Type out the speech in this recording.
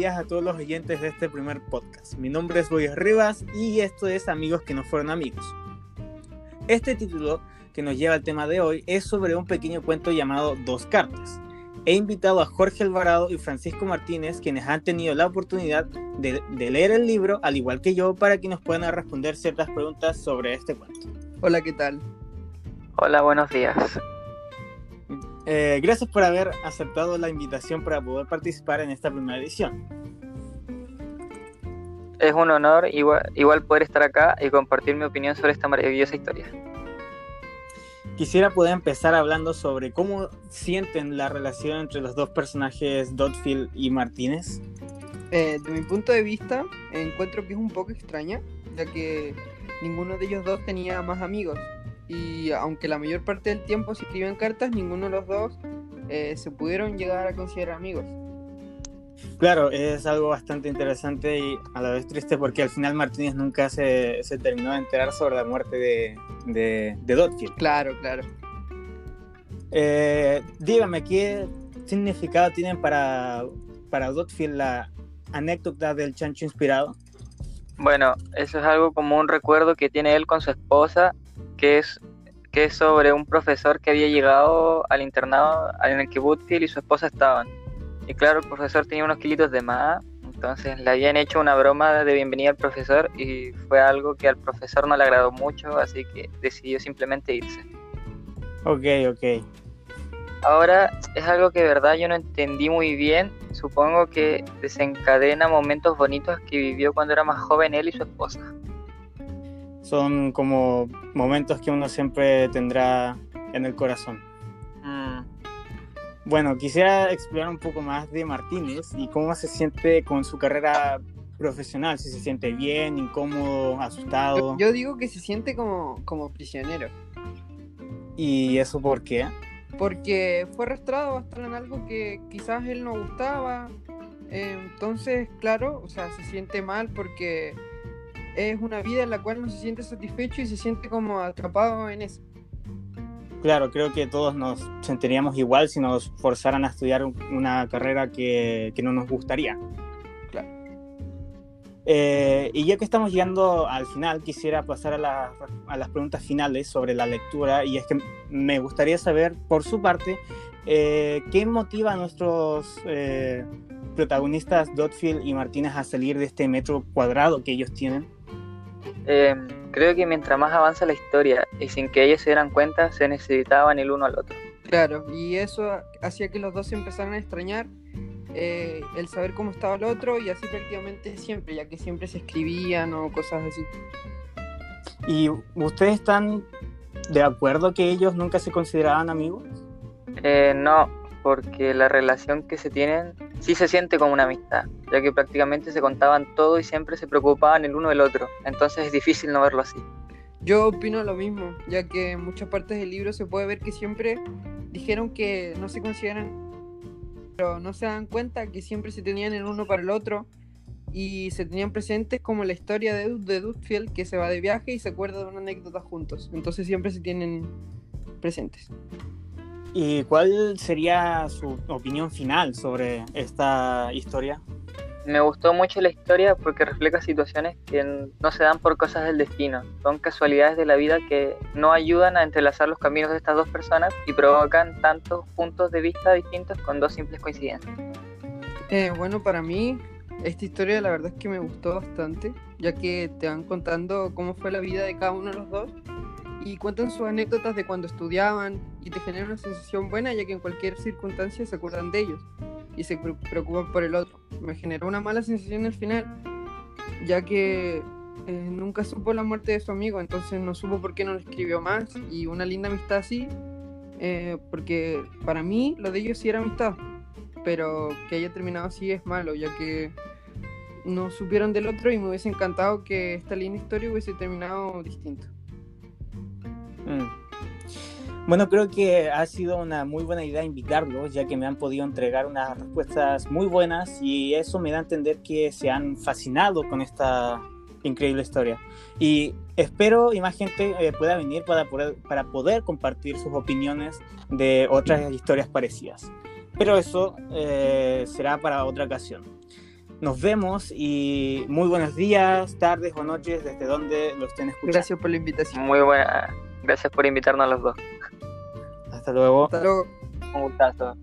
días a todos los oyentes de este primer podcast. Mi nombre es Boy Rivas y esto es Amigos que no fueron amigos. Este título que nos lleva al tema de hoy es sobre un pequeño cuento llamado Dos Cartas. He invitado a Jorge Alvarado y Francisco Martínez, quienes han tenido la oportunidad de, de leer el libro, al igual que yo, para que nos puedan responder ciertas preguntas sobre este cuento. Hola, ¿qué tal? Hola, buenos días. Eh, gracias por haber aceptado la invitación para poder participar en esta primera edición. Es un honor igual, igual poder estar acá y compartir mi opinión sobre esta maravillosa historia. Quisiera poder empezar hablando sobre cómo sienten la relación entre los dos personajes, Dotfield y Martínez. Eh, de mi punto de vista, encuentro que es un poco extraña, ya que ninguno de ellos dos tenía más amigos y aunque la mayor parte del tiempo se escribían cartas, ninguno de los dos eh, se pudieron llegar a considerar amigos. Claro, es algo bastante interesante y a la vez triste porque al final Martínez nunca se, se terminó de enterar sobre la muerte de, de, de Dotfield. Claro, claro. Eh, dígame, ¿qué significado tienen para, para Dotfield la anécdota del chancho inspirado? Bueno, eso es algo como un recuerdo que tiene él con su esposa que es, que es sobre un profesor que había llegado al internado en el que Woodfield y su esposa estaban. Y claro, el profesor tenía unos kilitos de más, entonces le habían hecho una broma de bienvenida al profesor y fue algo que al profesor no le agradó mucho, así que decidió simplemente irse. Ok, ok. Ahora es algo que de verdad yo no entendí muy bien. Supongo que desencadena momentos bonitos que vivió cuando era más joven él y su esposa son como momentos que uno siempre tendrá en el corazón. Mm. Bueno, quisiera explorar un poco más de Martínez y cómo se siente con su carrera profesional, si se siente bien, incómodo, asustado. Yo, digo que se siente como, como prisionero. ¿Y eso por qué? Porque fue arrastrado a estar en algo que quizás él no gustaba. entonces, claro, o sea, se siente mal porque es una vida en la cual no se siente satisfecho y se siente como atrapado en eso. Claro, creo que todos nos sentiríamos igual si nos forzaran a estudiar una carrera que, que no nos gustaría. Claro. Eh, y ya que estamos llegando al final, quisiera pasar a, a, las preguntas finales sobre la lectura. Y es que me gustaría saber, por su parte, eh, qué motiva a nuestros eh, protagonistas, Dotfield y Martínez, a salir de este metro cuadrado que ellos tienen. Eh, creo que mientras más avanza la historia y sin que ellos se dieran cuenta, se necesitaban el uno al otro. Claro, y eso hacía que los dos se empezaran a extrañar, eh, el saber cómo estaba el otro y así prácticamente siempre, ya que siempre se escribían o cosas así. ¿Y ustedes están de acuerdo que ellos nunca se consideraban amigos? Eh, no, porque la relación que se tienen sí se siente como una amistad, ya que prácticamente se contaban todo y siempre se preocupaban el uno del otro, entonces es difícil no verlo así. Yo opino lo mismo, ya que en muchas partes del libro se puede ver que siempre dijeron que no se consideran, pero no se dan cuenta que siempre se tenían el uno para el otro y se tenían presentes como la historia de, de que se va de viaje y se acuerda de una anécdota juntos, entonces siempre se tienen presentes. ¿Y cuál sería su opinión final sobre esta historia? Me gustó mucho la historia porque refleja situaciones que no se dan por cosas del destino, son casualidades de la vida que no ayudan a entrelazar los caminos de estas dos personas y provocan tantos puntos de vista distintos con dos simples coincidencias. Eh, bueno, para mí esta historia la verdad es que me gustó bastante, ya que te van contando cómo fue la vida de cada uno de los dos y cuentan sus anécdotas de cuando estudiaban y te generan una sensación buena ya que en cualquier circunstancia se acuerdan de ellos y se preocupan por el otro. Me generó una mala sensación al final ya que eh, nunca supo la muerte de su amigo, entonces no supo por qué no le escribió más y una linda amistad así, eh, porque para mí lo de ellos sí era amistad, pero que haya terminado así es malo ya que no supieron del otro y me hubiese encantado que esta linda historia hubiese terminado distinto. Bueno, creo que ha sido una muy buena idea invitarlos, ya que me han podido entregar unas respuestas muy buenas y eso me da a entender que se han fascinado con esta increíble historia. Y espero y más gente eh, pueda venir para poder, para poder compartir sus opiniones de otras historias parecidas. Pero eso eh, será para otra ocasión. Nos vemos y muy buenos días, tardes o noches desde donde lo estén escuchando. Gracias por la invitación. Muy buena. Gracias por invitarnos a los dos. Hasta luego. Hasta luego. Un gustazo.